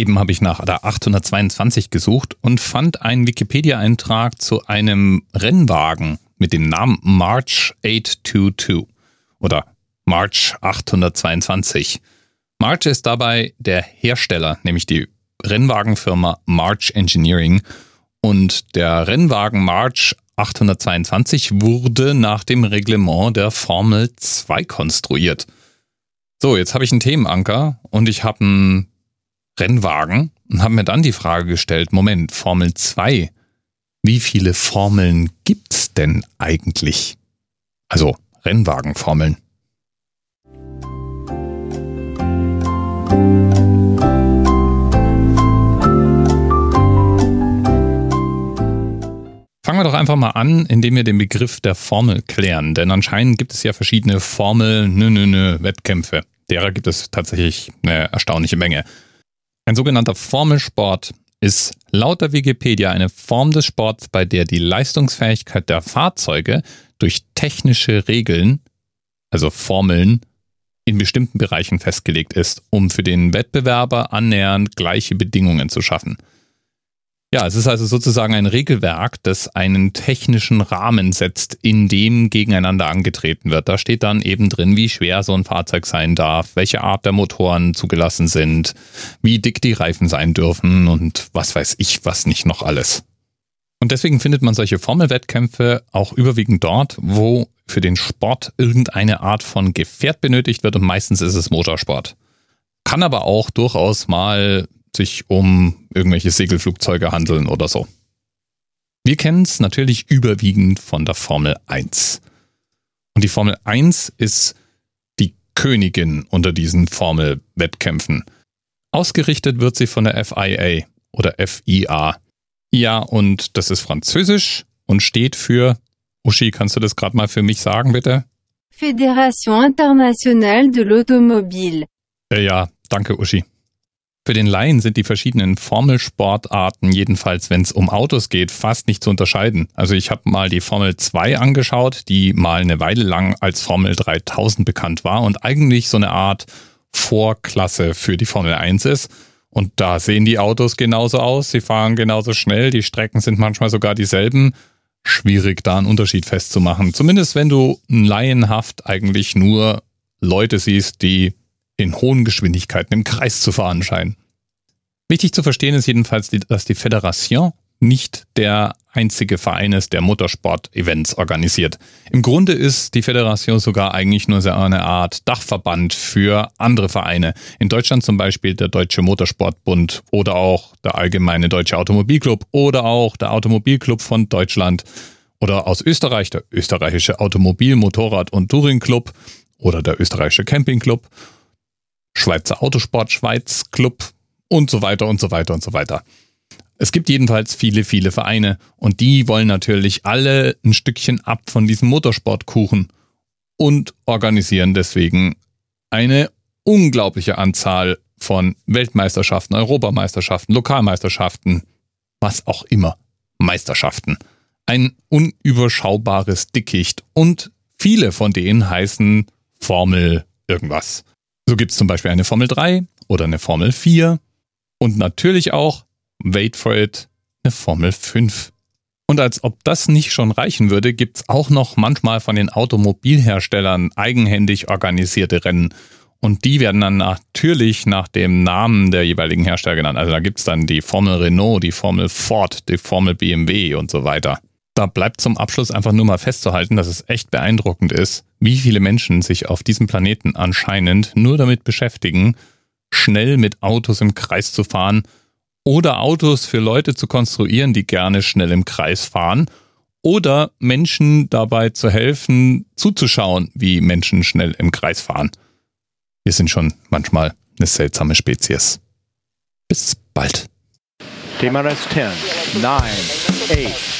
Eben habe ich nach der 822 gesucht und fand einen Wikipedia-Eintrag zu einem Rennwagen mit dem Namen March 822 oder March 822. March ist dabei der Hersteller, nämlich die Rennwagenfirma March Engineering. Und der Rennwagen March 822 wurde nach dem Reglement der Formel 2 konstruiert. So, jetzt habe ich einen Themenanker und ich habe einen Rennwagen und habe mir dann die Frage gestellt, Moment, Formel 2, wie viele Formeln gibt's denn eigentlich? Also Rennwagenformeln. Fangen wir doch einfach mal an, indem wir den Begriff der Formel klären. Denn anscheinend gibt es ja verschiedene Formel, nö, nö, nö, Wettkämpfe. Derer gibt es tatsächlich eine erstaunliche Menge. Ein sogenannter Formelsport ist laut der Wikipedia eine Form des Sports, bei der die Leistungsfähigkeit der Fahrzeuge durch technische Regeln, also Formeln, in bestimmten Bereichen festgelegt ist, um für den Wettbewerber annähernd gleiche Bedingungen zu schaffen. Ja, es ist also sozusagen ein Regelwerk, das einen technischen Rahmen setzt, in dem gegeneinander angetreten wird. Da steht dann eben drin, wie schwer so ein Fahrzeug sein darf, welche Art der Motoren zugelassen sind, wie dick die Reifen sein dürfen und was weiß ich, was nicht noch alles. Und deswegen findet man solche Formelwettkämpfe auch überwiegend dort, wo für den Sport irgendeine Art von Gefährt benötigt wird und meistens ist es Motorsport. Kann aber auch durchaus mal sich um irgendwelche Segelflugzeuge handeln oder so. Wir kennen es natürlich überwiegend von der Formel 1. Und die Formel 1 ist die Königin unter diesen Formelwettkämpfen. Ausgerichtet wird sie von der FIA oder FIA. Ja, und das ist französisch und steht für, Uschi, kannst du das gerade mal für mich sagen, bitte? Fédération Internationale de l'Automobile. Äh, ja, danke, Uschi. Für den Laien sind die verschiedenen Formelsportarten, jedenfalls wenn es um Autos geht, fast nicht zu unterscheiden. Also ich habe mal die Formel 2 angeschaut, die mal eine Weile lang als Formel 3000 bekannt war und eigentlich so eine Art Vorklasse für die Formel 1 ist. Und da sehen die Autos genauso aus, sie fahren genauso schnell, die Strecken sind manchmal sogar dieselben. Schwierig, da einen Unterschied festzumachen. Zumindest wenn du laienhaft eigentlich nur Leute siehst, die in hohen Geschwindigkeiten im Kreis zu fahren scheinen. Wichtig zu verstehen ist jedenfalls, dass die Föderation nicht der einzige Verein ist, der Motorsport-Events organisiert. Im Grunde ist die Föderation sogar eigentlich nur eine Art Dachverband für andere Vereine. In Deutschland zum Beispiel der Deutsche Motorsportbund oder auch der Allgemeine Deutsche Automobilclub oder auch der Automobilclub von Deutschland oder aus Österreich der Österreichische Automobil-, Motorrad- und Touringclub oder der Österreichische Campingclub Schweizer Autosport Schweiz Club und so weiter und so weiter und so weiter. Es gibt jedenfalls viele, viele Vereine und die wollen natürlich alle ein Stückchen ab von diesem Motorsportkuchen und organisieren deswegen eine unglaubliche Anzahl von Weltmeisterschaften, Europameisterschaften, Lokalmeisterschaften, was auch immer, Meisterschaften. Ein unüberschaubares Dickicht und viele von denen heißen Formel irgendwas. So gibt es zum Beispiel eine Formel 3 oder eine Formel 4 und natürlich auch, wait for it, eine Formel 5. Und als ob das nicht schon reichen würde, gibt es auch noch manchmal von den Automobilherstellern eigenhändig organisierte Rennen. Und die werden dann natürlich nach dem Namen der jeweiligen Hersteller genannt. Also da gibt es dann die Formel Renault, die Formel Ford, die Formel BMW und so weiter da bleibt zum Abschluss einfach nur mal festzuhalten, dass es echt beeindruckend ist, wie viele Menschen sich auf diesem Planeten anscheinend nur damit beschäftigen, schnell mit Autos im Kreis zu fahren oder Autos für Leute zu konstruieren, die gerne schnell im Kreis fahren oder Menschen dabei zu helfen, zuzuschauen, wie Menschen schnell im Kreis fahren. Wir sind schon manchmal eine seltsame Spezies. Bis bald. TMRS 10, 9, 8,